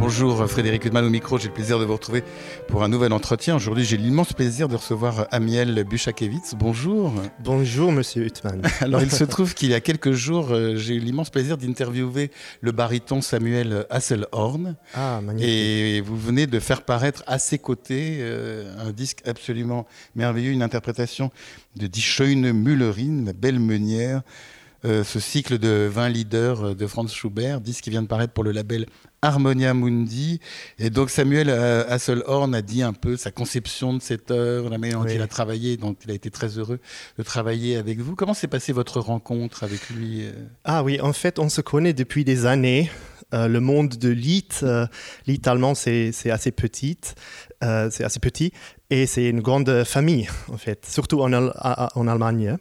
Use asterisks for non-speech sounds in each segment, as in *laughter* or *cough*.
Bonjour Frédéric Hudman au micro, j'ai le plaisir de vous retrouver pour un nouvel entretien. Aujourd'hui j'ai l'immense plaisir de recevoir Amiel Buchakevitz. Bonjour. Bonjour Monsieur Hutman. *laughs* Alors il se *laughs* trouve qu'il y a quelques jours euh, j'ai eu l'immense plaisir d'interviewer le baryton Samuel Hasselhorn. Ah magnifique. Et vous venez de faire paraître à ses côtés euh, un disque absolument merveilleux, une interprétation de Die Schöne Müllerin, la belle meunière. Euh, ce cycle de 20 leaders de Franz Schubert, disque qui vient de paraître pour le label Harmonia Mundi. Et donc Samuel euh, Hasselhorn a dit un peu sa conception de cette œuvre, la manière dont Oui. il a travaillé, donc il a été très heureux de travailler avec vous. Comment s'est passée votre rencontre avec lui euh? Ah oui, en fait, on se connaît depuis des années. Euh, le monde de l'IT, euh, l'IT allemand, c'est assez petit, euh, c'est assez petit, et c'est une grande famille en fait, surtout en, Al- Allemagne.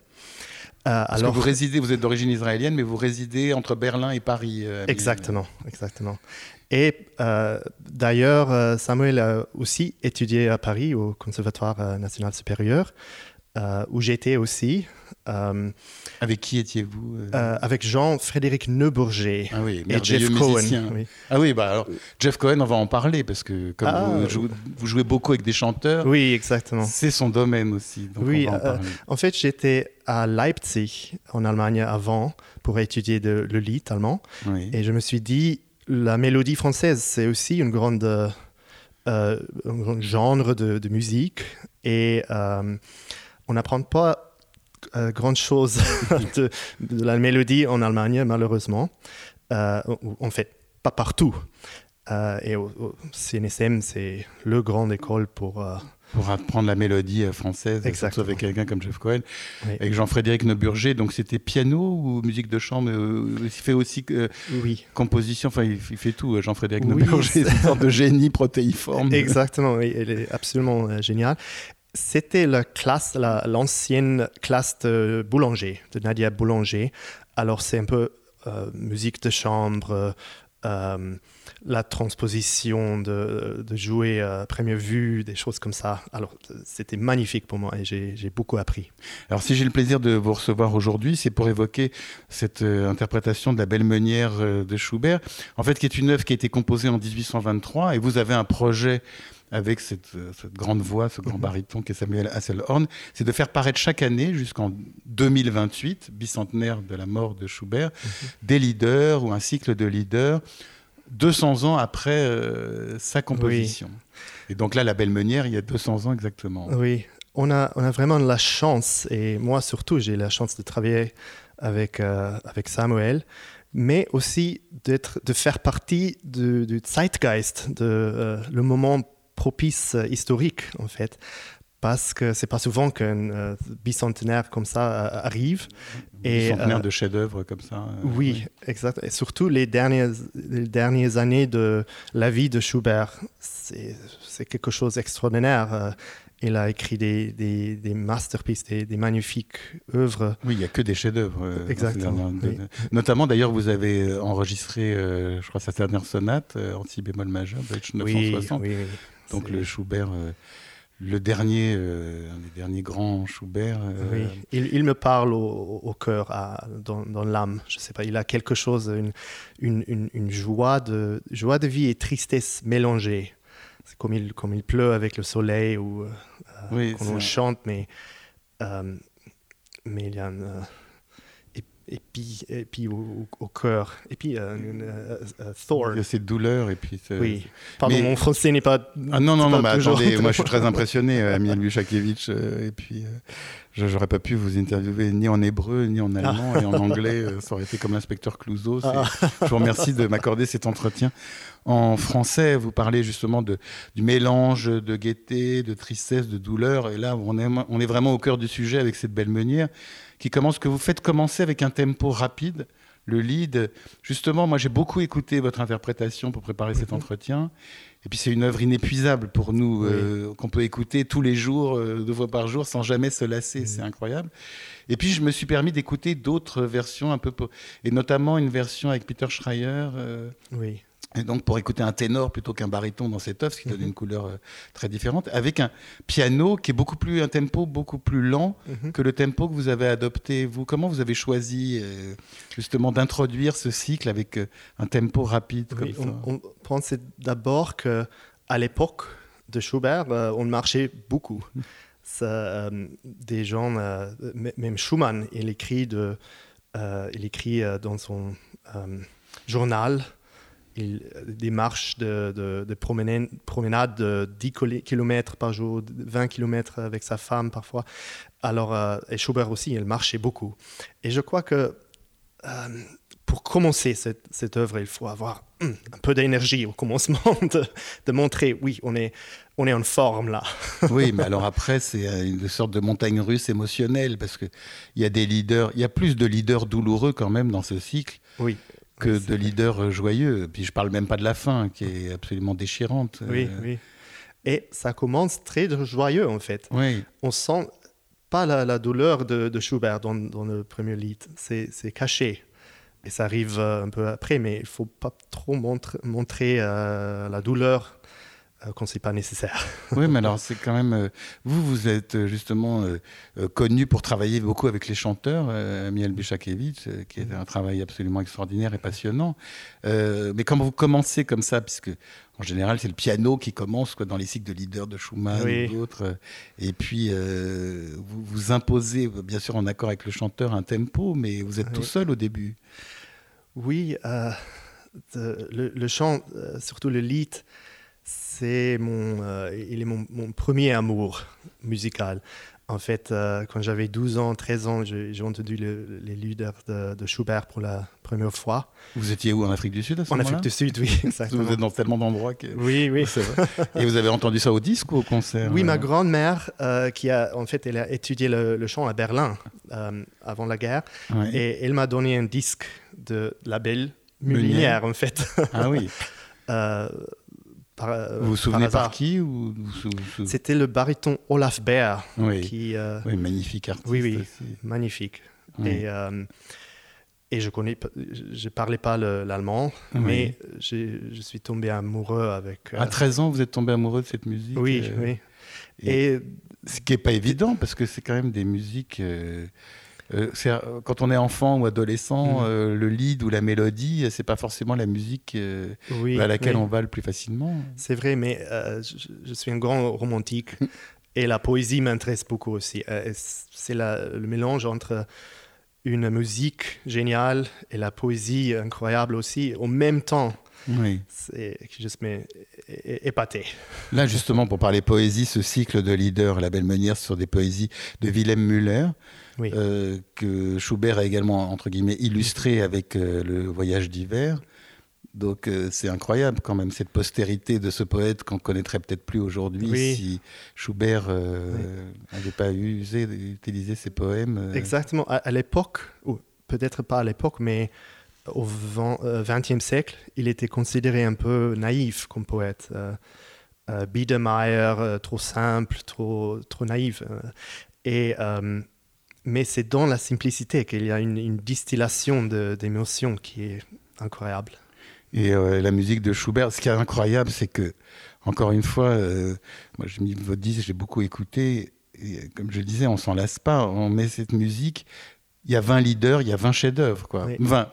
Parce que vous résidez, vous êtes d'origine israélienne, mais vous résidez entre Berlin et Paris. Exactement, exactement. Et euh, d'ailleurs, euh, Samuel a aussi étudié à Paris au Conservatoire euh, national supérieur, euh, où j'étais aussi, euh, Avec qui étiez-vous avec Jean-Frédéric Neubourger. Ah oui, et Jeff Cohen. oui. Ah oui, bah alors Jeff Cohen, on va en parler parce que comme Ah. vous, jouez, vous jouez beaucoup avec des chanteurs, Oui, exactement. c'est son domaine aussi. Donc Oui, on va en fait, j'étais à Leipzig, en Allemagne, avant, pour étudier de- le lied allemand. Oui. Et je me suis dit, la mélodie française, c'est aussi une grande, euh, euh, un grand genre de, musique. Et euh, on n'apprend pas grande chose *laughs* de, la mélodie en Allemagne, malheureusement. En fait, pas partout. Et au, au CNSM, c'est le grande école pour... pour apprendre la mélodie euh, française, surtout avec quelqu'un comme Jeff Cohen, Oui. avec Jean-Frédéric Neuburger. Donc c'était piano ou musique de chambre euh, Il fait aussi euh, oui. composition, enfin il, il fait tout. euh, Jean-Frédéric Oui, Neuburger, c'est c'est- *laughs* une sorte de génie protéiforme. Exactement, oui, elle est absolument euh, géniale. C'était la classe, la- l'ancienne classe de Boulanger, de Nadia Boulanger. Alors c'est un peu euh, musique de chambre, euh, la transposition de, de jouer à première vue, des choses comme ça. Alors euh, c'était magnifique pour moi et j'ai beaucoup appris. Alors si j'ai le plaisir de vous recevoir aujourd'hui, c'est pour évoquer cette euh, interprétation de la Belle Meunière euh, de Schubert, en fait qui est une œuvre qui a été composée en 1823 et vous avez un projet avec cette, euh, cette grande voix, ce grand baryton qui est Samuel Hasselhorn, c'est de faire paraître chaque année jusqu'en 2028, bicentenaire de la mort de Schubert, des leaders ou un cycle de leaders 200 ans après euh, sa composition. Et donc là, la Belle Meunière, il y a 200 ans exactement. Oui, on a, on a vraiment la chance, et moi surtout, j'ai la chance de travailler avec, euh, avec Samuel, mais aussi d'être, de faire partie du, du Zeitgeist, de, euh, le moment propice euh, historique, en fait. Parce que c'est pas souvent qu'un euh, bicentenaire comme ça euh, arrive. Et, Et, centenaire euh, de chefs-d'œuvre comme ça. Oui, exact. Et surtout les dernières, les dernières années de la vie de Schubert, c'est quelque chose d'extraordinaire. Il a écrit des, des, des masterpieces, des, des magnifiques œuvres. Oui, il n'y a que des chefs-d'œuvre. Exactement, oui. Notamment, d'ailleurs, vous avez enregistré, je crois, sa dernière sonate en si bémol majeur, Deutsch 960. oui, oui. Donc le Schubert, euh, le dernier, euh, un des derniers grands Schubert. euh, Oui, il, il me parle au, au cœur, à- dans, dans l'âme. Je sais pas, il a quelque chose, une, une, une, une joie, de, joie de vie et tristesse mélangée. C'est comme il, comme il pleut avec le soleil ou euh, Oui, quand c'est on chante, mais, euh, mais il y a euh, et, puis, et puis au, cœur, et puis euh, euh, euh, Thor. Il y a cette douleur et puis. Oui, pardon, mais- mon français n'est pas. Ah non, non, non, pas mais toujours- attendez, moi je suis très *laughs* impressionné, Amiel Buchakevitch, euh, et puis je j'aurais pas pu vous interviewer ni en hébreu, ni en allemand, et en anglais, ça aurait été comme l'inspecteur Clouseau. Ah. Je vous remercie de m'accorder cet entretien. En français, vous parlez justement de, du mélange de gaieté, de tristesse, de douleur, et là on est, on est vraiment au cœur du sujet avec cette belle meunière qui commence, que vous faites commencer avec un tempo rapide. Le lead, justement, moi j'ai beaucoup écouté votre interprétation pour préparer cet entretien. Et puis c'est une œuvre inépuisable pour nous, Oui. euh, qu'on peut écouter tous les jours, euh, deux fois par jour, sans jamais se lasser. C'est incroyable. Et puis je me suis permis d'écouter d'autres versions un peu, et notamment une version avec Peter Schreier. euh, Oui. Et donc pour écouter un ténor plutôt qu'un baryton dans cette œuvre, ce qui donne Mhm. une couleur euh, très différente, avec un piano qui est beaucoup plus un tempo beaucoup plus lent Mhm. que le tempo que vous avez adopté. Vous, comment vous avez choisi euh, justement d'introduire ce cycle avec euh, un tempo rapide comme Oui, ça? on, on pensait d'abord que à l'époque de Schubert, on marchait beaucoup. *laughs* Ça, euh, des gens, euh, même Schumann, il écrit, de, il écrit dans son journal il, des marches de, de, de promenade, promenade de 10 km par jour, 20 km avec sa femme parfois. Alors, euh, et Schubert aussi, il marchait beaucoup. Et je crois que euh, pour commencer cette, cette œuvre, il faut avoir hum, un peu d'énergie au commencement, *laughs* de, de montrer, oui, on est, on est en forme là. *laughs* Oui, mais alors après, c'est euh, une sorte de montagne russe émotionnelle parce qu'il y a des leaders, il y a plus de leaders douloureux quand même dans ce cycle Oui. Que de leaders joyeux. Puis je parle même pas de la fin qui est absolument déchirante. Oui, Euh, oui. Et ça commence très joyeux en fait. oui. On sent pas la, la douleur de, de Schubert dans, dans le premier lied. C'est c'est caché. Et ça arrive euh, un peu après, mais il faut pas trop montre- montrer euh, la douleur quand c'est pas nécessaire. *laughs* Oui, mais alors c'est quand même. euh, vous, vous êtes euh, justement euh, euh, connu pour travailler beaucoup avec les chanteurs, euh, Amiel Bishakevich, euh, qui est un travail absolument extraordinaire et passionnant. Euh, mais quand vous commencez comme ça, puisque en général c'est le piano qui commence quoi, dans les cycles de leader de Schumann Oui. ou d'autres, euh, et puis euh, vous vous imposez, bien sûr en accord avec le chanteur, un tempo, mais vous êtes tout Oui. seul au début. Oui, euh, de- le, le chant, euh, surtout le lead, c'est mon, euh, il est mon, mon premier amour musical. En fait, euh, quand j'avais 12 ans, 13 ans, j'ai entendu le- les leaders de, de Schubert pour la première fois. Vous étiez où? En Afrique du Sud à ce En Afrique du Sud, oui, *laughs* exactement. Vous êtes dans tellement d'endroits que. Oui, oui. *laughs* Vrai. Et vous avez entendu ça au disque ou au concert? Oui, ma grand-mère, euh, qui a, en fait, elle a étudié le, le chant à Berlin avant la guerre, Ouais. et elle m'a donné un disque de label Meunier. Mulinière, en fait. Ah oui. *laughs* Euh, par, euh, Vous vous souvenez par, qui ou vous sou- sou- C'était le baryton Olaf Baer, oui. qui euh, oui, magnifique artiste. Oui, oui. aussi. magnifique. Oui. Et, euh, et je connais, je parlais pas le- l'allemand, mais je suis tombé amoureux avec. À 13 ans, vous êtes tombé amoureux de cette musique. oui, oui. et- Et Ce qui n'est pas évident parce que c'est quand même des musiques. Euh, euh, quand on est enfant ou adolescent, Mhm. euh, le lead ou la mélodie, c'est pas forcément la musique euh, oui, à laquelle oui. on va le plus facilement. C'est vrai, mais je, je suis un grand romantique *laughs* et la poésie m'intéresse beaucoup aussi. C'est le mélange entre une musique géniale et la poésie incroyable aussi, au même temps. Oui. C'est qui juste é- épaté. Là, justement, pour parler poésie, ce cycle de leader, La Belle Meunière, sur des poésies de Willem Müller, Oui. euh, que Schubert a également, entre guillemets, illustré avec euh, le Voyage d'hiver. Donc, euh, c'est incroyable quand même, cette postérité de ce poète qu'on connaîtrait peut-être plus aujourd'hui Oui. si Schubert n'avait pas usé d'utiliser ses poèmes. euh. Exactement. À, à l'époque, ou peut-être pas à l'époque, mais au XXe siècle, il était considéré un peu naïf comme poète. Euh, euh, Biedermeier, euh, trop simple, trop, trop naïf. euh. et, euh, mais c'est dans la simplicité qu'il y a une, une distillation d'émotions qui est incroyable. Et euh, la musique de Schubert, ce qui est incroyable, c'est que, encore une fois, euh, moi je mis votre disque, j'ai beaucoup écouté, et euh, comme je le disais, on s'en lasse pas, on met cette musique, il y a 20 leaders, il y a 20 chefs-d'œuvre, quoi. Oui. 20.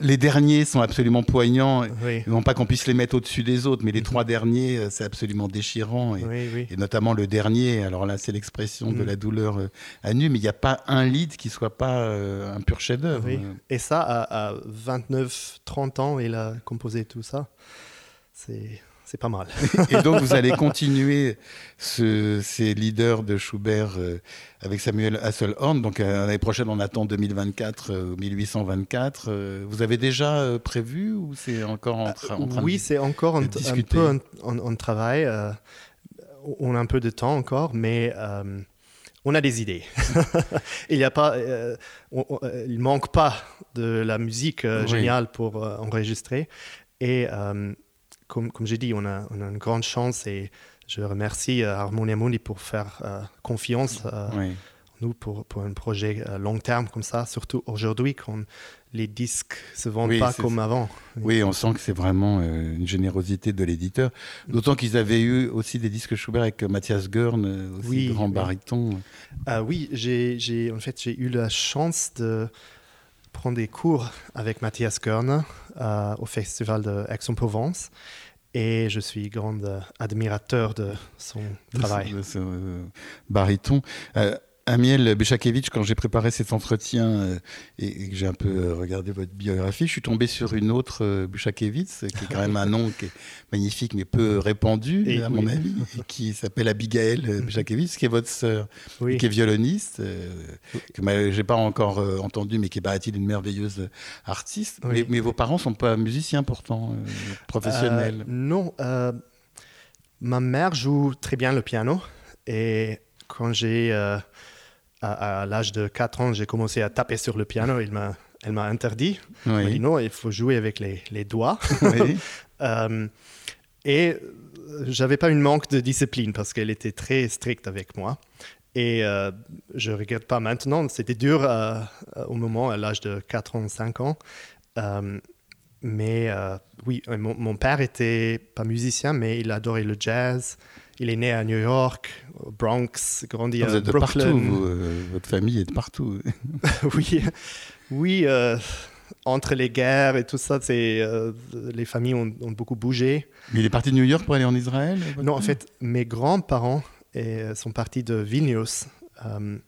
Les derniers sont absolument poignants, Oui, non pas qu'on puisse les mettre au-dessus des autres, mais les trois derniers, euh, c'est absolument déchirant. Et, oui, oui. et notamment le dernier, alors là, c'est l'expression de Mm. la douleur euh, à nu, mais il n'y a pas un lead qui soit pas euh, un pur chef-d'œuvre. Et ça, à, à 29, 30 ans, il a composé tout ça. C'est c'est pas mal. *laughs* Et donc, vous allez continuer ce- ces leaders de Schubert euh, avec Samuel Hasselhorn. Donc, euh, l'année prochaine, on attend 2024, euh, 1824. Euh, vous avez déjà prévu ou c'est encore en, tra- en train oui, c'est encore un, un peu en, en- en travail. on a un peu de temps encore, mais on a des idées. *laughs* il y a pas, euh, on- on- il manque pas de la musique euh, Oui. géniale pour euh, enregistrer. Et comme, comme j'ai dit, on a, on a une grande chance et je remercie euh, Harmonia Mundi pour faire euh, confiance euh, Oui. nous, pour, pour un projet long terme comme ça, surtout aujourd'hui, quand les disques se vendent Oui, pas comme ça. avant. Oui, on sent que c'est vraiment une générosité de l'éditeur. D'autant qu'ils avaient eu aussi des disques Schubert avec Mathias euh, aussi Oui, grand oui. baryton. Euh, oui, j'ai- en fait, j'ai eu la chance de prendre des cours avec Mathias Körner euh, au Festival de Aix-en-Provence. Et je suis grand euh, admirateur de son travail. de ce, euh, baryton. Euh, Amiel Bechakevitch, quand j'ai préparé cet entretien euh, et, et que j'ai un peu euh, regardé votre biographie, je suis tombé sur une autre euh, qui est quand même un nom qui est magnifique mais peu répandu, Et à mon avis, et qui s'appelle Abigail euh, Bechakevitz, qui est votre sœur, Oui. qui est violoniste, que ma- j'ai pas encore entendu, mais qui est paraît-il une merveilleuse artiste. Oui. Mais, mais vos parents sont pas musiciens pourtant, professionnels. Non, ma mère joue très bien le piano et quand j'ai, à, à l'âge de 4 ans, j'ai commencé à taper sur le piano, il m'a, elle m'a interdit. Elle m'a dit non, il faut jouer avec les, les doigts. *laughs* Oui. *laughs* Euh, et euh, j'avais pas une manque de discipline parce qu'elle était très stricte avec moi. Et euh, je regrette pas maintenant, c'était dur euh, au moment, à l'âge de 4 ans, 5 ans. Euh, mais oui, mon, mon père était pas musicien, mais il adorait le jazz. Il est né à New York, au Bronx, grandi Vous à êtes de Brooklyn. partout, vous, euh, votre famille est de partout. *laughs* oui, oui euh, entre les guerres et tout ça, c'est, euh, les familles ont, ont beaucoup bougé. Mais il est parti de New York pour aller en Israël Non, en fait, mes grands-parents sont partis de Vilnius euh,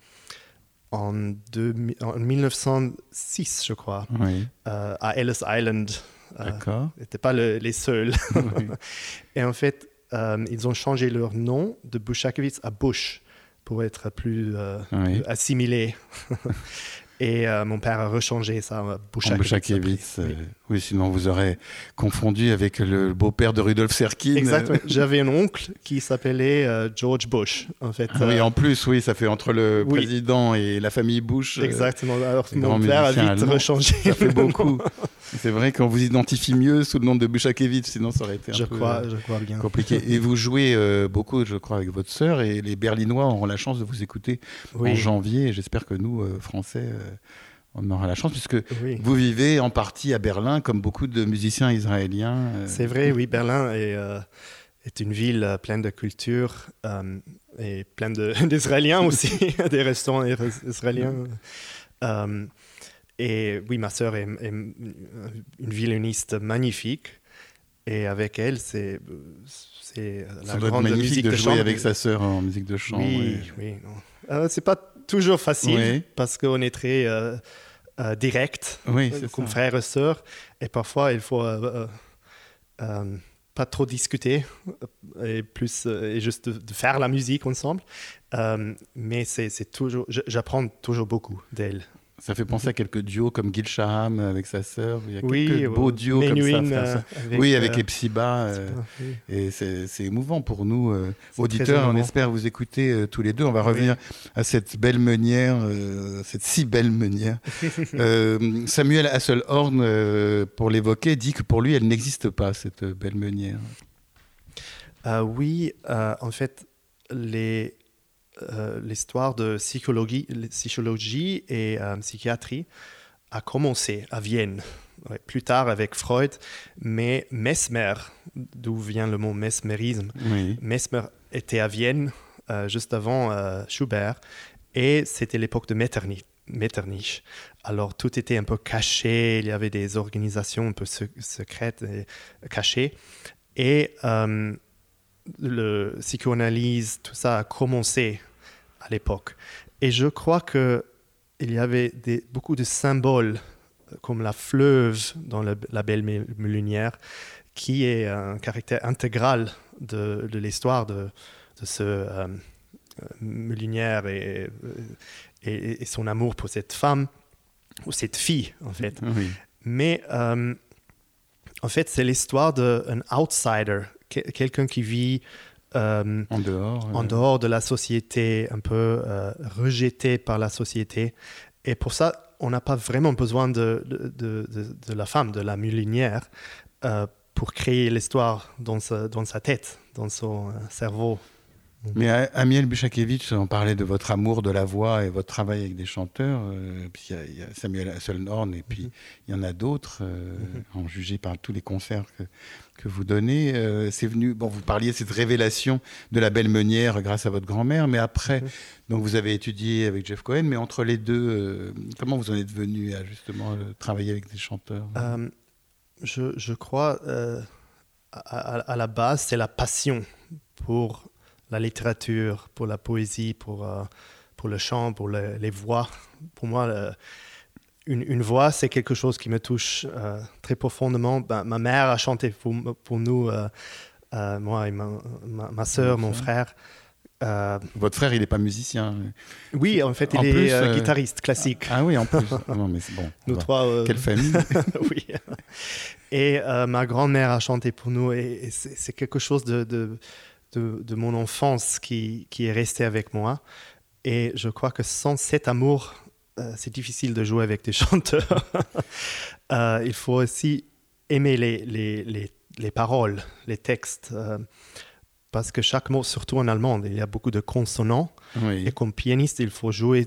en, deux- en 1906, je crois, Oui, à Ellis Island. D'accord. Ils n'étaient pas le- les seuls. Oui. *laughs* Et en fait, euh, ils ont changé leur nom de Bushakevitz à Bush pour être plus euh, Oui. assimilé. *laughs* Et euh, mon père a rechangé ça à. Bouchakevitz. Oui. sinon vous aurez confondu avec le beau-père de Rudolf Serkin. Exactement. *laughs* J'avais un oncle qui s'appelait euh, George Bush, en fait. Ah oui, en plus, oui, ça fait entre le Oui. président et la famille Bush. euh, Exactement. Alors mon père a vite rechangé. Ça fait beaucoup. C'est vrai qu'on vous identifie mieux sous le nom de Bouchakevitz, sinon ça aurait été un je peu crois, euh, je crois bien. compliqué. Et vous jouez euh, beaucoup, je crois, avec votre sœur, et les Berlinois auront la chance de vous écouter en janvier. J'espère que nous, Français, on aura la chance, puisque oui. vous vivez en partie à Berlin, comme beaucoup de musiciens israéliens. euh, C'est vrai, oui, Berlin est, euh, est une ville euh, pleine de culture euh, et pleine de- *laughs* d'Israéliens aussi, *laughs* des restaurants is- israéliens. Euh, et oui, ma sœur est, est une violoniste magnifique. Et avec elle, c'est Ça la doit être grande magnifique musique de, de, jouer chambre. avec sa sœur en musique de chant. Oui, oui. c'est pas toujours facile Oui. parce qu'on est très euh, euh, direct Oui, comme ça. frères et sœurs. Et parfois, il faut euh, euh, pas trop discuter et plus et juste de, de faire la musique ensemble. Mais c'est toujours, j'apprends toujours beaucoup d'elle. Ça fait penser à quelques duos comme Gil Shaham avec sa sœur. Il y a Oui, quelques beaux duos comme ça. Frère, euh, avec, oui, avec euh, les Psyba. euh, oui. et c'est émouvant pour nous, euh, auditeurs. On espère vous écouter euh, tous les deux. On va Oui. revenir à cette belle meunière, euh, cette si belle meunière. *laughs* Euh, Samuel Hasselhorn, euh, pour l'évoquer, dit que pour lui, elle n'existe pas, cette belle meunière. Euh, oui, euh, en fait, les, euh, l'histoire de psychologie, psychologie et euh, psychiatrie a commencé à Vienne, Ouais, plus tard avec Freud, mais Mesmer, d'où vient le mot mesmérisme, Oui. Mesmer était à Vienne euh, juste avant Schubert et c'était l'époque de Metternich. Metternich. Alors tout était un peu caché, il y avait des organisations un peu se- secrètes et cachées. Et le psychoanalyse, tout ça a commencé à l'époque. Et je crois que il y avait des, beaucoup de symboles euh, comme la fleuve dans le- la belle Mé- Meunière qui est un caractère intégral de, de l'histoire de, de ce euh, euh, Meunière et, et, et son amour pour cette femme, ou cette fille en fait. Oui. Mais euh, en fait, c'est l'histoire d'un outsider, quelqu'un qui vit euh, En dehors. en euh, dehors de la société, un peu euh, rejeté par la société. Et pour ça, on n'a pas vraiment besoin de, de, de- de- de la femme, de la mulinière, euh, pour créer l'histoire dans sa, dans sa tête, dans son cerveau. Mais Amiel Buchakevitch, on parlait de votre amour de la voix et votre travail avec des chanteurs. Euh, puis il y, a Samuel Hasselhorn et puis il y en a d'autres, euh, en jugé par tous les concerts que, que vous donnez. Euh, c'est venu, bon, vous parliez de cette révélation de la belle meunière grâce à votre grand-mère, mais après, mhm. donc vous avez étudié avec Jeff Cohen, mais entre les deux, comment vous en êtes venu à justement travailler avec des chanteurs? Je, je, crois, à, à la base, c'est la passion pour la littérature, pour la poésie, pour, euh, pour le chant, pour les voix. Pour moi, une, voix, c'est quelque chose qui me touche euh, très profondément. Ben, ma mère a chanté pour, pour nous, euh, moi et ma, ma, soeur, mon frère. Votre frère, il n'est pas musicien Oui, en fait, il est guitariste classique. Ah, oui, en plus. *laughs* non, mais c'est bon. Nous trois. Quelle famille *laughs* Oui. Et ma grand-mère a chanté pour nous, et, c'est quelque chose de de, mon enfance qui, qui, est resté avec moi. Et je crois que sans cet amour, euh, c'est difficile de jouer avec des *laughs* chanteurs. Euh, il faut aussi aimer les, les, les, les paroles, les textes. Euh, parce que chaque mot, surtout en allemand, il y a beaucoup de consonants. Et comme pianiste, il faut jouer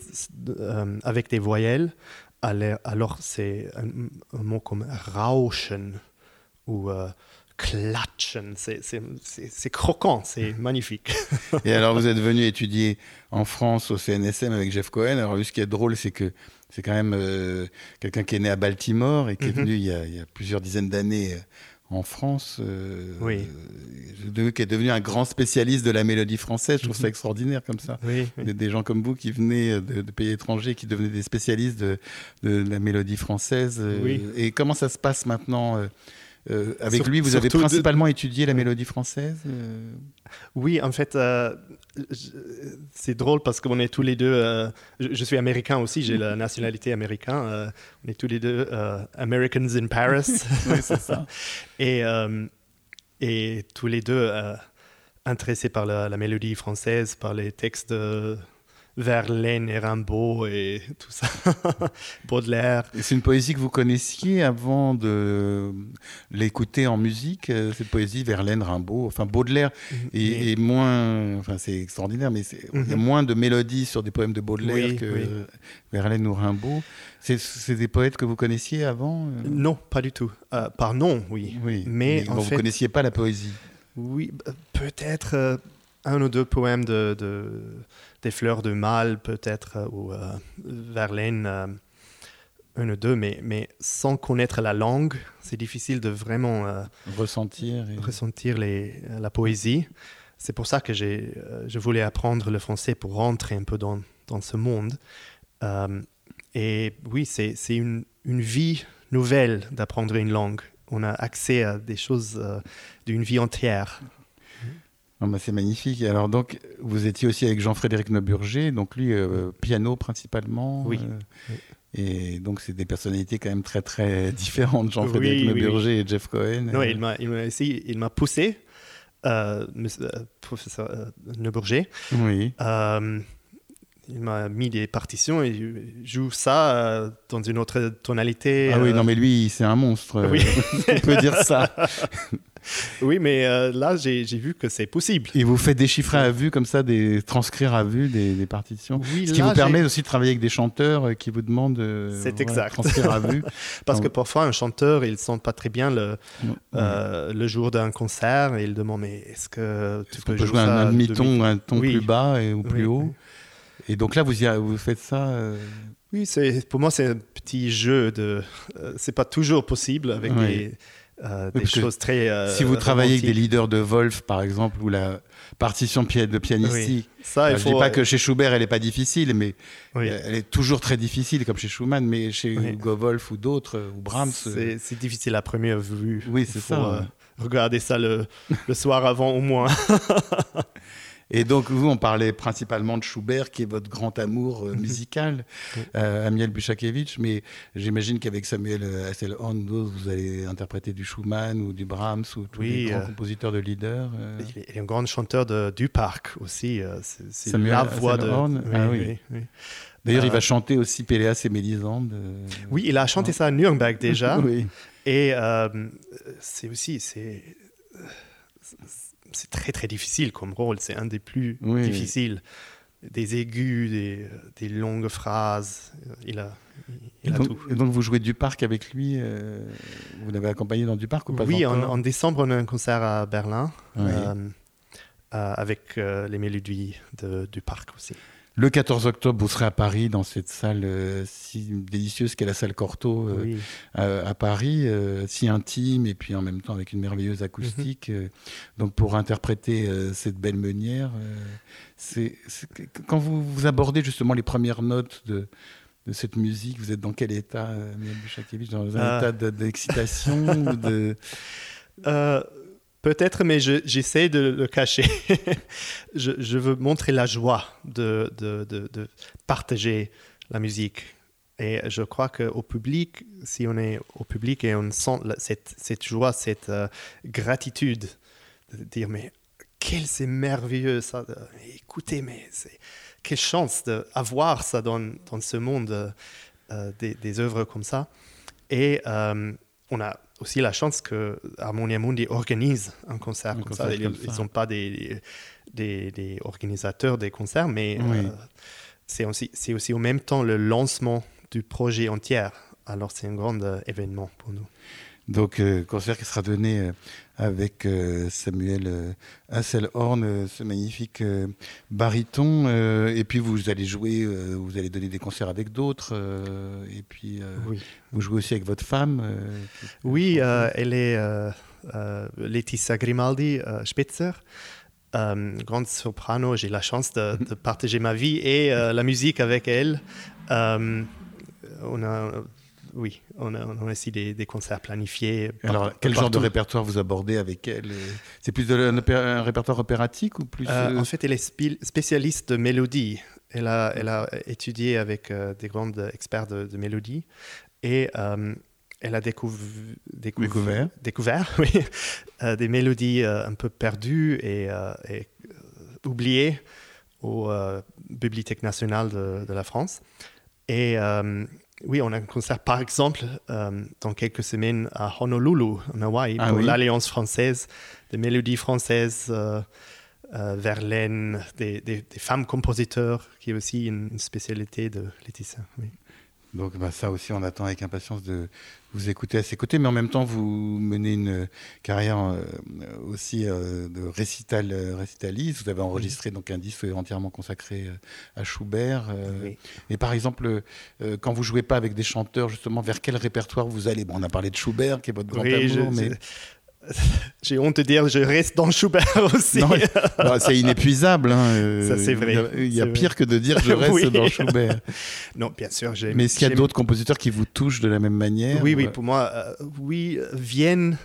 avec des voyelles. Alors, c'est un, un, mot comme rauschen ou klatschen. C'est croquant, c'est *laughs* magnifique. *laughs* Et alors, vous êtes venu étudier en France au CNSM avec Jeff Cohen. Alors, ce qui est drôle, c'est que c'est quand même euh, quelqu'un qui est né à Baltimore et qui est mhm. venu il y, a, plusieurs dizaines d'années euh, en France, euh, oui. qui est devenu un grand spécialiste de la mélodie française. Je trouve ça mhm. extraordinaire comme ça. Oui, Des, gens comme vous qui venaient de, pays étrangers, qui devenaient des spécialistes de, de la mélodie française. Et comment ça se passe maintenant euh, avec lui, vous avez principalement étudié la mélodie française euh Oui, en fait, euh, c'est drôle parce qu'on est tous les deux. Je, suis américain aussi, j'ai la *laughs* nationalité américaine. on est tous les deux Americans in Paris. *laughs* oui, c'est ça. *laughs* et, et tous les deux intéressés par la, la, mélodie française, par les textes Verlaine et Rimbaud et tout ça, *laughs* Baudelaire. C'est une poésie que vous connaissiez avant de l'écouter en musique, euh, cette poésie Verlaine, Rimbaud, enfin Baudelaire est, mhm. moins, enfin c'est extraordinaire, mais il y a mhm. moins de mélodies sur des poèmes de Baudelaire que Verlaine ou Rimbaud. C'est des poètes que vous connaissiez avant euh? Non, pas du tout. Euh, par nom, oui. oui mais, en vous ne connaissiez pas la poésie Oui, peut-être un ou deux poèmes de des fleurs de mal peut-être, euh, ou euh, Verlaine, euh, un ou deux, mais, mais sans connaître la langue, c'est difficile de vraiment ressentir, ressentir les, la poésie. C'est pour ça que j'ai, je voulais apprendre le français pour rentrer un peu dans, dans ce monde. et oui, c'est, c'est une, une, vie nouvelle d'apprendre une langue. On a accès à des choses d'une vie entière. Bah, c'est magnifique. Alors donc, vous étiez aussi avec Jean-Frédéric Neuburger, donc lui, euh, piano principalement. Oui. Euh, et donc, c'est des personnalités quand même très, très *laughs* différentes, Jean-Frédéric Neuburger et Jeff Cohen. Non, il m'a, il m'a poussé, euh, professeur Neuburger. Oui. Il m'a mis des partitions et joue ça dans une autre tonalité. Ah oui, non, mais lui, c'est un monstre. Oui. *laughs* on peut dire ça. *laughs* Oui, mais euh, là, j'ai vu que c'est possible. Et vous faites déchiffrer à vue, comme ça, des transcrire à vue des, partitions oui, Ce qui vous permet aussi de travailler avec des chanteurs euh, qui vous demandent de c'est exact. transcrire à vue. *laughs* Parce que parfois, un chanteur, il ne sent pas très bien le, euh, le jour d'un concert et il demande Mais est-ce que tu peux, jouer un demi-ton, un ton plus bas et, ou plus haut Et donc là, vous, vous faites ça Oui, pour moi, c'est un petit jeu. de. c'est pas toujours possible avec des euh, des choses très. Euh, si vous travaillez avec des leaders de Wolf, par exemple, ou la partition de pianistique, ça, il faut... je ne dis pas que chez Schubert elle n'est pas difficile, mais elle est toujours très difficile, comme chez Schumann, mais chez Hugo Wolf ou d'autres, ou Brahms. Euh, c'est difficile à première vue. Oui, c'est ça. regarder ça le, le soir avant au moins. *laughs* Et donc, vous, on parlait principalement de Schubert, qui est votre grand amour euh, musical, euh, Amiel Buchakevitch, mais j'imagine qu'avec Samuel Hasselhorn, vous allez interpréter du Schumann ou du Brahms ou tous les grands euh, compositeurs de leader. Il est un grand chanteur de, du parc aussi. c'est la voix de. ah, oui. D'ailleurs, il va chanter aussi Péléas et Mélisande. Oui, il a chanté ça à Nuremberg déjà. *laughs* oui. Et c'est aussi, c'est c'est très très difficile comme rôle. C'est un des plus Oui. difficiles. Des aigus, des, des longues phrases. Il a, Et il a donc, tout. et donc vous jouez du parc avec lui euh, Vous l'avez accompagné dans du parc ou pas Oui, en, décembre, on a un concert à Berlin Oui. euh, euh, avec les mélodies de- du parc aussi. Le 14 octobre, vous serez à Paris dans cette salle euh, si délicieuse qu'est la salle Cortot euh, oui. à, à Paris, euh, si intime et puis en même temps avec une merveilleuse acoustique. euh, donc pour interpréter cette belle meunière, c'est quand vous, vous abordez justement les premières notes de, de cette musique, vous êtes dans quel état, Miel Dans un Ah. état de- d'excitation de... Peut-être, mais je- j'essaie de le cacher. *laughs* je, veux montrer la joie de, partager la musique. Et je crois qu'au public, si on est au public et on sent cette, joie, cette euh, gratitude, de dire mais quel c'est merveilleux ça, écoutez, mais quelle chance d'avoir ça dans, ce monde, euh, des, des œuvres comme ça. Et euh, on a aussi la chance que Harmonia Mundi organise un concert Un comme concert ça. Ils ne sont pas des, des, des organisateurs des concerts, mais Oui. euh, c'est aussi, c'est aussi en même temps le lancement du projet entier. Alors c'est un grand euh, événement pour nous. Donc, euh, concert qui sera donné euh, avec euh, Samuel euh, Hasselhorn, euh, ce magnifique baryton. et puis, vous allez jouer, vous allez donner des concerts avec d'autres. et puis, Oui, vous jouez aussi avec votre femme. oui elle est Laetitia Grimaldi Spitzer. Euh, grande soprano, j'ai la chance de, de *laughs* partager ma vie et euh, la musique avec elle. Euh, on a, oui, on a, on a aussi des, des concerts planifiés. par- Alors, quel genre de répertoire vous abordez avec elle euh C'est plus de, un, répertoire opératique ou plus Euh, euh, en fait, elle est spécialiste de mélodie. Elle a, elle a étudié avec euh, des grands experts de, de mélodie et euh, elle a découv- découv- Découvert. découvert, *laughs* oui, des mélodies un peu perdues et, et, oubliées au euh, Bibliothèque nationale de, de la France. Et oui, on a un concert, par exemple, euh, dans quelques semaines à Honolulu, en Hawaï, Ah pour oui. l'Alliance française, des mélodies françaises, euh, euh, Verlaine, des, des- des femmes compositeurs, qui est aussi une, spécialité de Laetitia. Oui. Donc bah, ça aussi, on attend avec impatience de vous écouter à ses côtés, mais en même temps, vous menez une carrière euh, aussi euh, de récital, euh, récitaliste. Vous avez enregistré donc un disque entièrement consacré à Schubert. Oui. Et par exemple, quand vous jouez pas avec des chanteurs, justement, vers quel répertoire vous allez? Bon, on a parlé de Schubert, qui est votre grand Oui, je- amour, mais *laughs* J'ai honte de dire, je reste dans Schubert *laughs* aussi. Non, bah, c'est inépuisable. hein, euh, Ça, c'est vrai. Il y a, pire que de dire je *laughs* reste Oui. dans Schubert. non, bien sûr. j'ai- Mais est-ce qu'il y a d'autres compositeurs qui vous touchent de la même manière Oui, oui, ou- pour moi, euh, oui, Vienne,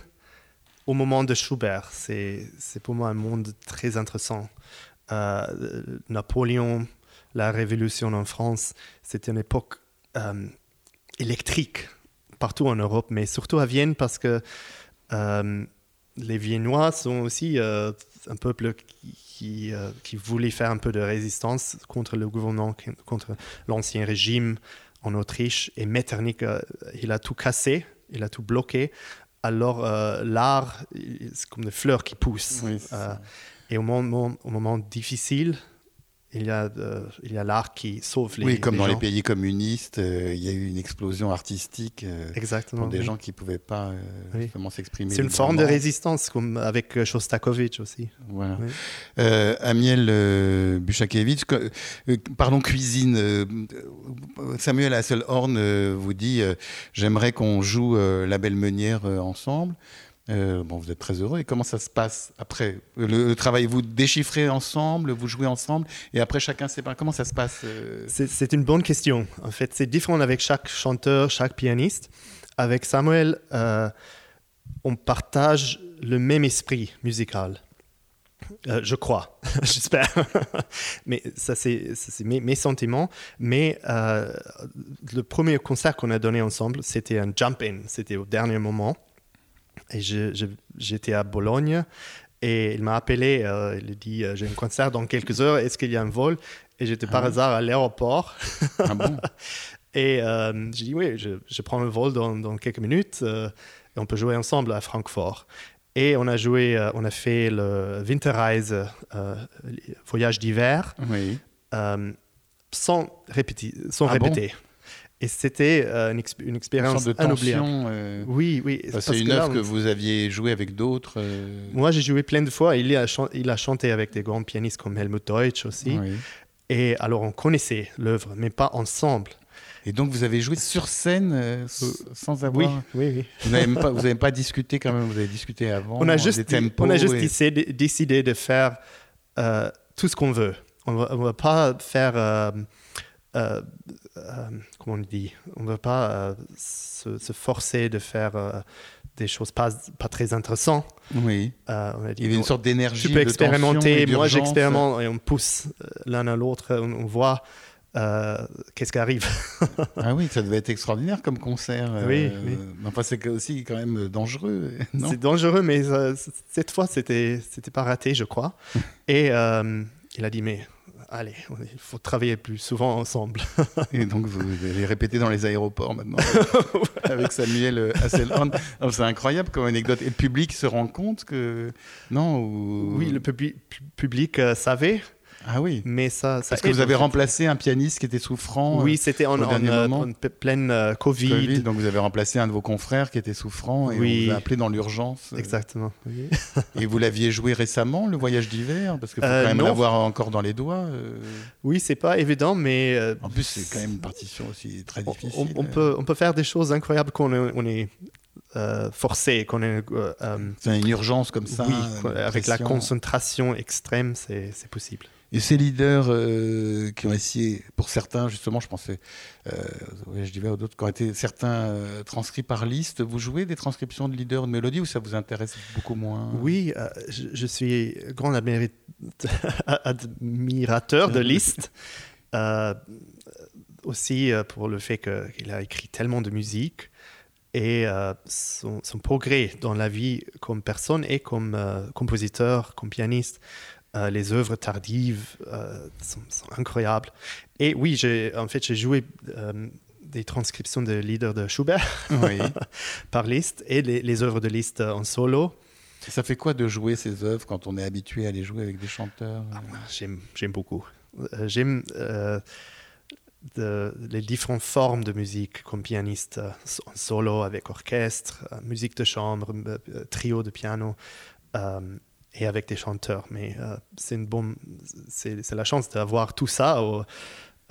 au moment de Schubert, c'est c'est pour moi un monde très intéressant. Euh, Napoléon, la Révolution en France, c'était une époque électrique partout en Europe, mais surtout à Vienne parce que les Viennois sont aussi euh, un peuple qui, qui, euh, qui voulait faire un peu de résistance contre le gouvernement, contre l'ancien régime en Autriche. Et Metternich, euh, il a tout cassé, il a tout bloqué. Alors euh, l'art, c'est comme des fleurs qui poussent. Oui, Euh, et au moment, au moment difficile, il y a, euh, il y a l'art qui sauve les Oui, comme les dans les pays communistes, euh, il y a eu une explosion artistique euh, Exactement. pour des oui. gens qui ne pouvaient pas Oui. justement s'exprimer. C'est une forme de résistance, comme avec Shostakovich aussi. Voilà. Oui. Amiel Buchakevich, parlons cuisine. Samuel Hasselhorn vous dit J'aimerais qu'on joue La Belle Meunière ensemble. Euh, bon, vous êtes très heureux. Et comment ça se passe après le, travail? Vous déchiffrez ensemble, vous jouez ensemble, et après chacun sépare. Comment ça se passe euh? C'est une bonne question. En fait, c'est différent avec chaque chanteur, chaque pianiste. Avec Samuel, euh, on partage le même esprit musical. Je crois, *laughs* j'espère. mais ça, c'est mes, sentiments. Mais le premier concert qu'on a donné ensemble, c'était un jump-in. C'était au dernier moment. Et j'étais à Bologne. Et il m'a appelé. euh, il a dit euh, J'ai un concert dans quelques heures. Est-ce qu'il y a un vol? Et j'étais par Ah. hasard à l'aéroport. Ah bon? *laughs* Et euh, j'ai dit oui, je, je prends le vol dans, dans quelques minutes euh, et on peut jouer ensemble à Francfort. Et on a joué, on a fait le Winterreise, voyage d'hiver, Oui. sans, répéter, sans Ah répéter. Et c'était euh, une, exp- une Une expérience de inoubliable. tension. euh, Oui, oui. c'est une là, œuvre on- que vous aviez jouée avec d'autres. euh, Moi, j'ai joué plein de fois. Il a, chan- il a chanté avec des grands pianistes comme Helmut Deutsch aussi. oui. Et alors, on connaissait l'œuvre, mais pas ensemble. Et donc vous avez joué sur scène sans Oui, avoir. oui, oui. Vous n'avez pas, vous avez pas discuté quand même. Vous avez discuté avant. on a juste, dit- tempos on a juste et- décidé, de faire tout ce qu'on veut. On ne va pas faire. Euh, euh, comment on dit? On ne va pas euh, se, se forcer de faire des choses pas, pas très intéressantes. Oui. On a dit, Il y avait une bon, sorte d'énergie. tu peux de expérimenter, moi j'expérimente et on pousse l'un à l'autre, on, on voit qu'est-ce qui arrive. *laughs* Ah oui, ça devait être extraordinaire comme concert. Oui, oui. Enfin, c'est aussi quand même dangereux, C'est dangereux, mais cette fois, c'était, pas raté, je crois. *laughs* Et il a dit, mais allez, il faut travailler plus souvent ensemble. Et donc vous allez répéter dans les aéroports maintenant *laughs* avec Samuel euh, Hasselhorn. Alors, C'est incroyable comme anecdote. Et le public se rend compte que non ou... Oui, le public, pu- public euh, savait, Ah oui. mais ça, ça Parce que vous avez remplacé un pianiste qui était souffrant. Oui, euh, c'était en, au en, euh, en pleine euh, COVID. Covid, donc vous avez remplacé un de vos confrères qui était souffrant et Oui. on vous a appelé dans l'urgence. euh, Exactement. oui. *laughs* Et vous l'aviez joué récemment, le voyage d'hiver? Parce qu'il faut Euh, quand même l'avoir encore dans les doigts. euh. Oui, c'est pas évident, mais euh, En plus, c'est quand même une partition aussi très on, difficile. on- on peut, on peut faire des choses incroyables quand on est, on est, euh, forcé, qu'on est euh, euh, une urgence comme ça. oui, avec la concentration extrême, c'est possible. Et ces leaders euh, qui ont essayé, pour certains, justement, je pensais, euh, au voyage d'hiver ou d'autres, qui ont été certains euh, transcrits par liste, vous jouez des transcriptions de leaders de mélodie ou ça vous intéresse beaucoup moins? Oui, euh, je, je suis grand *laughs* admirateur de Liszt. Euh, aussi pour le fait qu'il a écrit tellement de musique et son, progrès dans la vie comme personne et comme compositeur, comme pianiste. Euh, les œuvres tardives euh, sont, sont incroyables. Et oui, j'ai en fait j'ai joué euh, des transcriptions de leaders de Schubert Oui. *laughs* par Liszt et les, les œuvres de Liszt en solo. Ça fait quoi de jouer ces œuvres quand on est habitué à les jouer avec des chanteurs J'aime, j'aime beaucoup. J'aime de- les différentes formes de musique comme pianiste, en solo avec orchestre, musique de chambre, trio de piano et avec des chanteurs. Mais euh, c'est une bonne, c'est, la chance d'avoir tout ça au-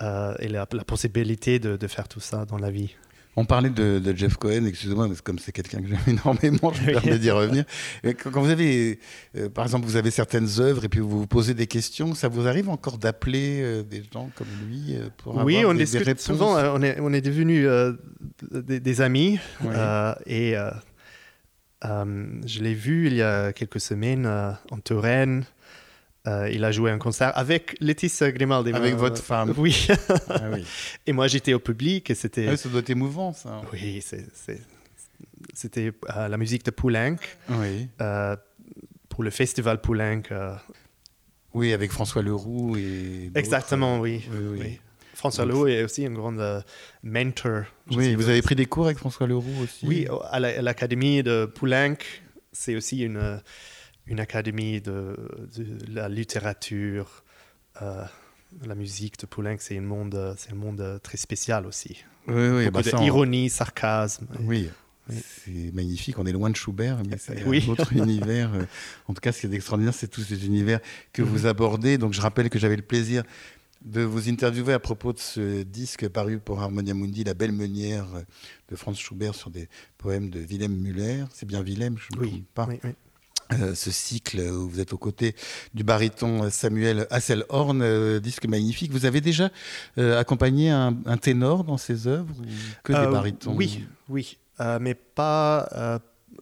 euh, et la, la possibilité de, de faire tout ça dans la vie. On parlait de, de Jeff Cohen, excusez-moi, mais comme c'est quelqu'un que j'aime *laughs* énormément, je me permets d'y revenir. Mais Quand quand vous avez, euh, par exemple, vous avez certaines œuvres et puis vous vous posez des questions, ça vous arrive encore d'appeler des gens comme lui pour Oui, avoir on des, des réponses? souvent. on est, on est devenus des, des amis. Et je l'ai vu il y a quelques semaines euh, en Touraine. Euh, il a joué un concert avec Laetitia Grimaldi. Avec Euh, votre femme. Oui. Ah oui. *laughs* et moi, j'étais au public et c'était. Ah oui, ça doit être émouvant, ça. Oui, c'était euh, la musique de Poulenc Oui. euh, pour le festival Poulenc. euh, Oui, avec François Leroux et. exactement, oui. Oui, oui. François Leroux est aussi un grand euh, mentor. Oui, vous avez pris des cours avec François Leroux aussi. Oui, à la- à l'académie de Poulenc, c'est aussi une, une académie de, de la littérature, euh, la musique de Poulenc, c'est un monde, c'est un monde très spécial aussi. oui, oui. Bah, ça, on- d'ironie, sarcasme. Oui. Oui. C'est magnifique, on est loin de Schubert, mais c'est Oui. un autre *laughs* univers. euh, En tout cas, ce qui est extraordinaire, c'est tous ces univers que vous abordez. Donc, je rappelle que j'avais le plaisir de vous interviewer à propos de ce disque paru pour Harmonia Mundi, La Belle Meunière euh, de Franz Schubert sur des poèmes de Willem Müller. C'est bien Willem, je ne me Oui, trompe pas. oui, oui. Euh, ce cycle où vous êtes aux côtés du baryton Samuel Hasselhorn, euh, disque magnifique. Vous avez déjà euh, accompagné un, un ténor dans ces œuvres ou que des barytons? Oui, oui, mais pas.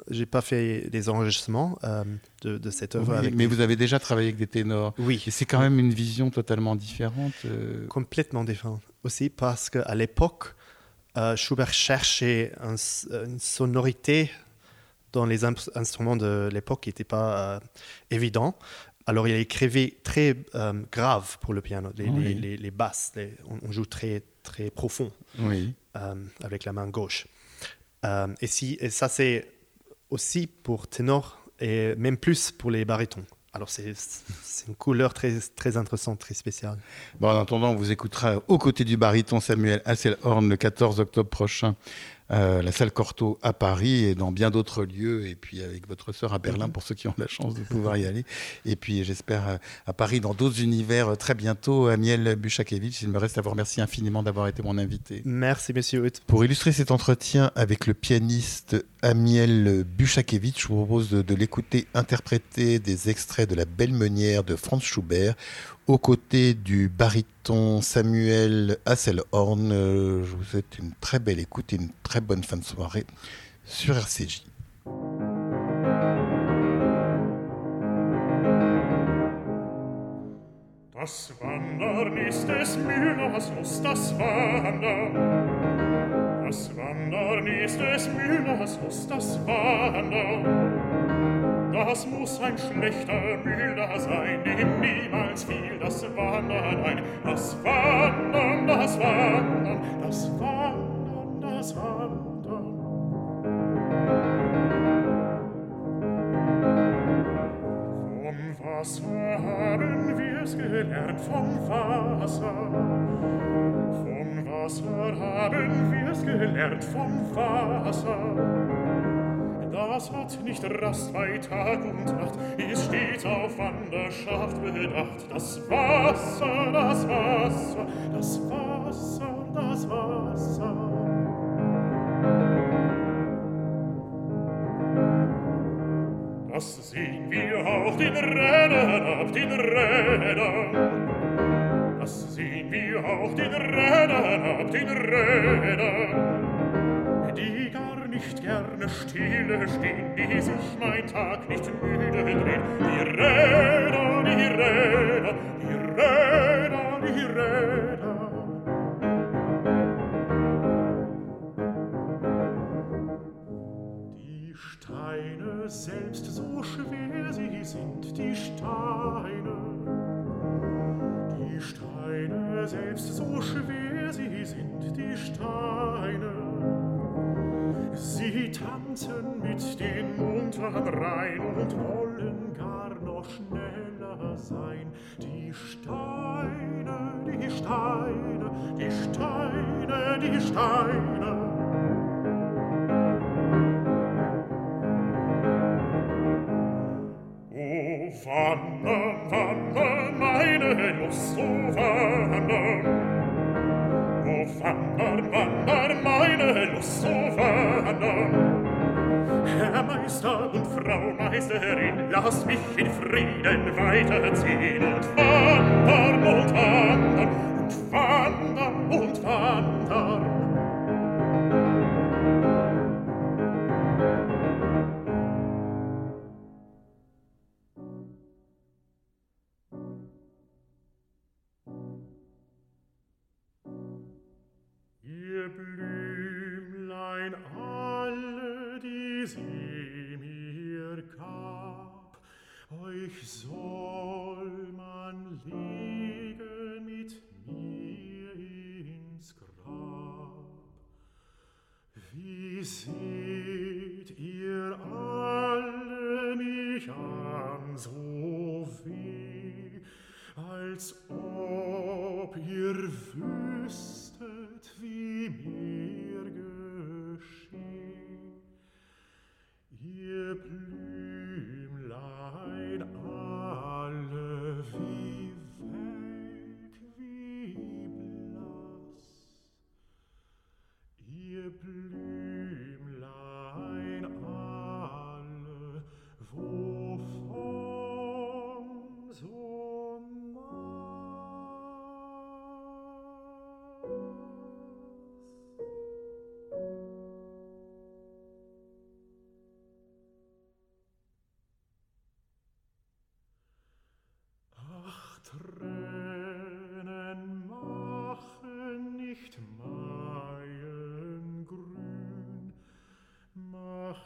J'ai pas fait des enregistrements euh, de, de cette œuvre Oui, mais vous avez déjà travaillé avec des ténors. Oui, Et c'est quand même une vision totalement différente. euh, complètement différent. Aussi parce qu'à l'époque, euh, Schubert cherchait un une sonorité dans les ins- instruments de l'époque qui n'était pas évident. Alors il écrivait très grave pour le piano, les, Oui. les- les- les basses. les- on, on joue très, très profond Oui. avec la main gauche. Et, si, et ça, c'est aussi pour ténor et même plus pour les barytons. Alors c'est une couleur très, très intéressante, très spéciale. Bon, en attendant, on vous écoutera aux côtés du baryton Samuel Hasselhorn le 14 octobre prochain euh, la salle Cortot à Paris et dans bien d'autres lieux, et puis avec votre sœur à Berlin pour ceux qui ont la chance de pouvoir y aller. Et puis j'espère euh, à Paris dans d'autres univers euh, très bientôt. Amiel Buchakevich, il me reste à vous remercier infiniment d'avoir été mon invité. Merci, monsieur Pour illustrer cet entretien avec le pianiste Amiel Buchakevich, je vous propose de, de l'écouter interpréter des extraits de La Belle Meunière de Franz Schubert aux côtés du baryton Samuel Hasselhorn. Euh, je vous souhaite une très belle écoute et une très bonne fin de soirée sur RCJ. Das muss ein schlechter Müller sein, dem niemals fiel das Wandern ein. Das Wandern, das Wandern, das Wandern, das Wandern. Vom Wasser haben wir's gelernt, vom Wasser. Vom Wasser haben wir's gelernt, vom Wasser. Das hat nicht Rast bei Tag und Nacht, ist stets auf Wanderschaft bedacht. Das Wasser, das Wasser, das Wasser, das Wasser. Das sehen wir auf den Rädern, auf den Rädern. Das sehen wir auf den Rädern, auf den Rädern. Nicht gerne stille stehen, die sich mein Tag nicht müde drehen. Die Räder, die Räder, die Räder, die Räder. Die Steine selbst so schwer sie sind, die Steine. Die Steine selbst so schwer sie sind, die Steine. Sie tanzen mit den munteren Rhein und wollen gar noch schneller sein. Die Steine, die Steine, die Steine, die Steine. O wandern, wandern, meine Lust, o vater, vater, meine Lust zu ferne. Herr Meister und Frau Meisterin, lasst mich in Frieden weiterziehen und vater, Mutter,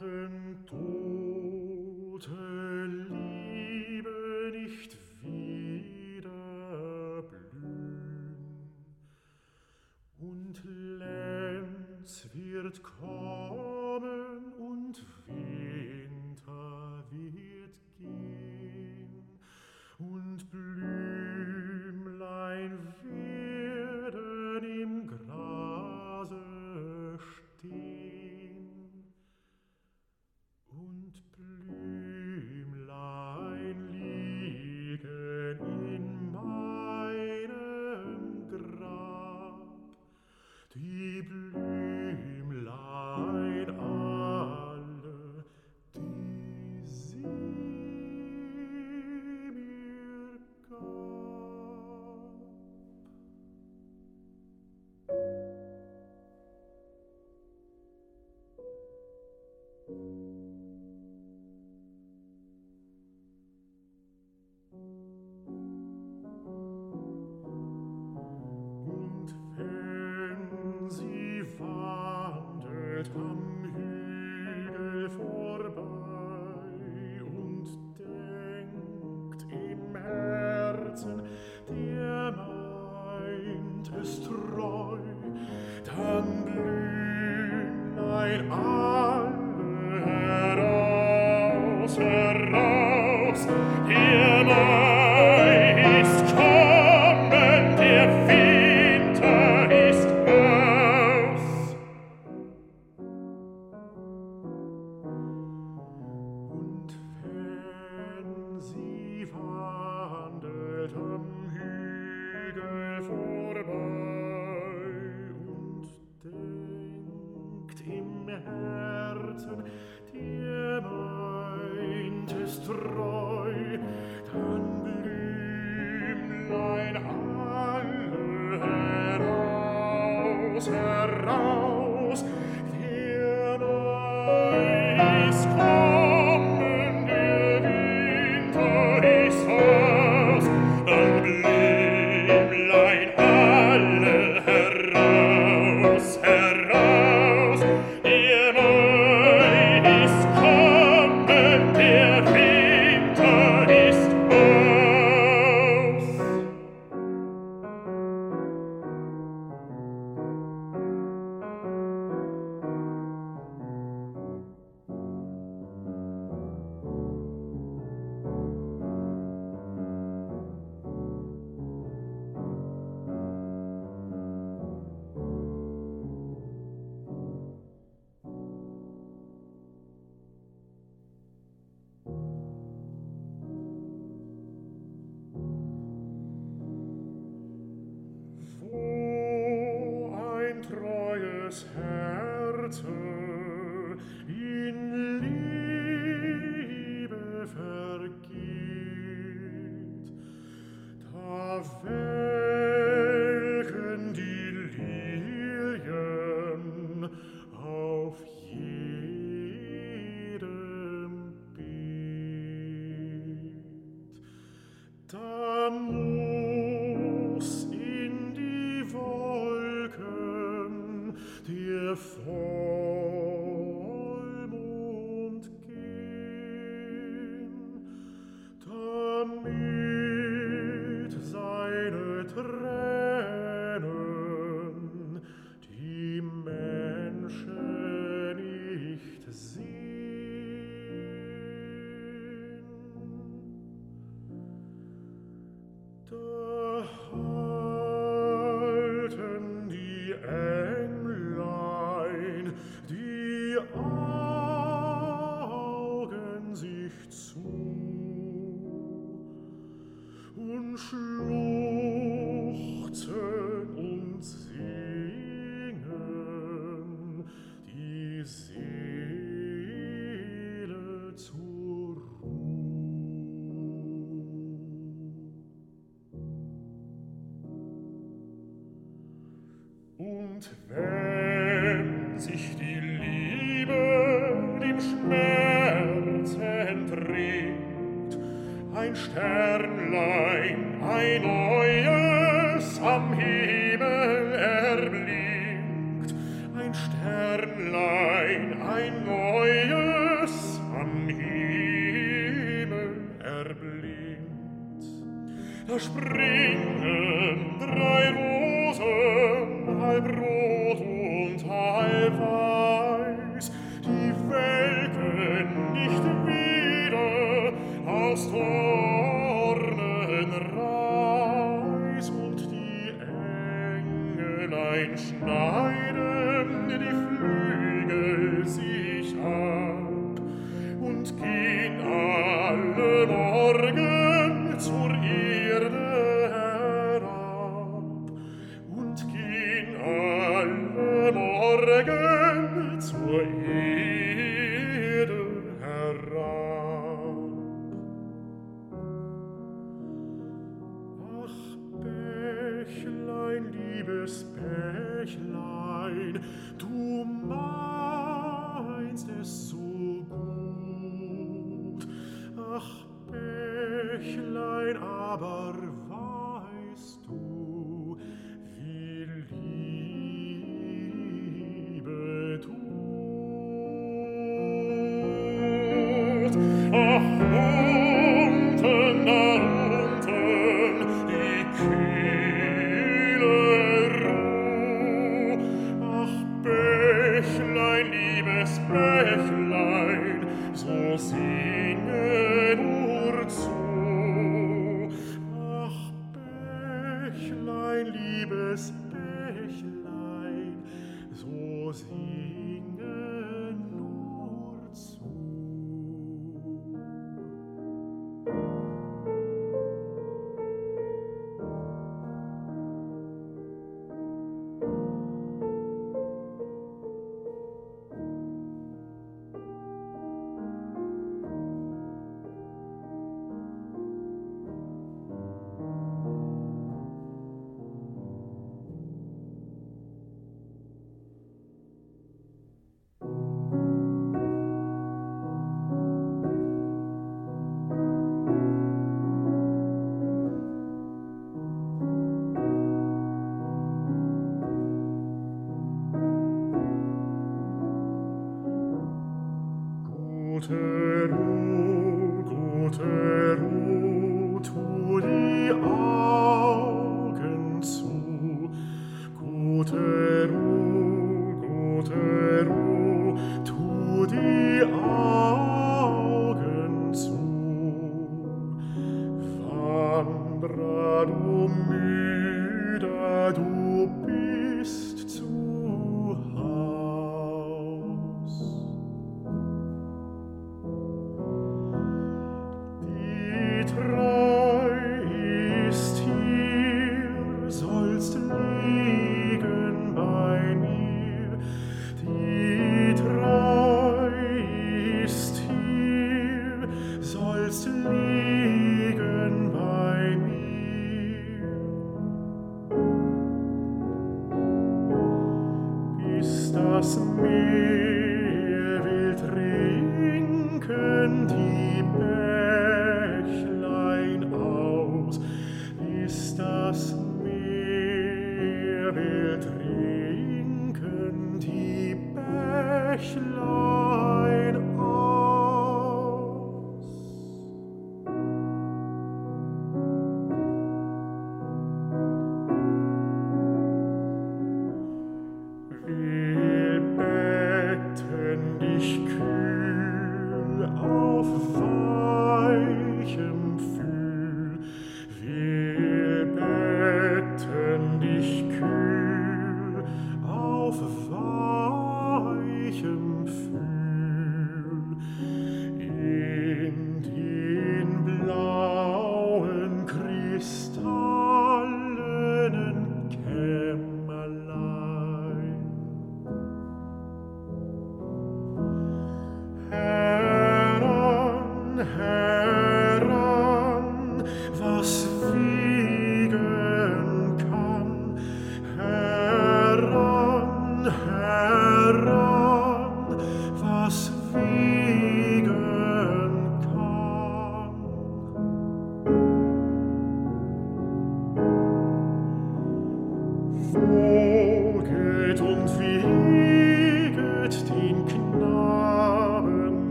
lachen tote heraus, hier Wenn sich die Liebe dem Schmerz entringt, ein Sternlein, ein neues am Himmel erblinkt, ein Sternlein, ein neues am Himmel erblinkt, da springt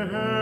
your hand.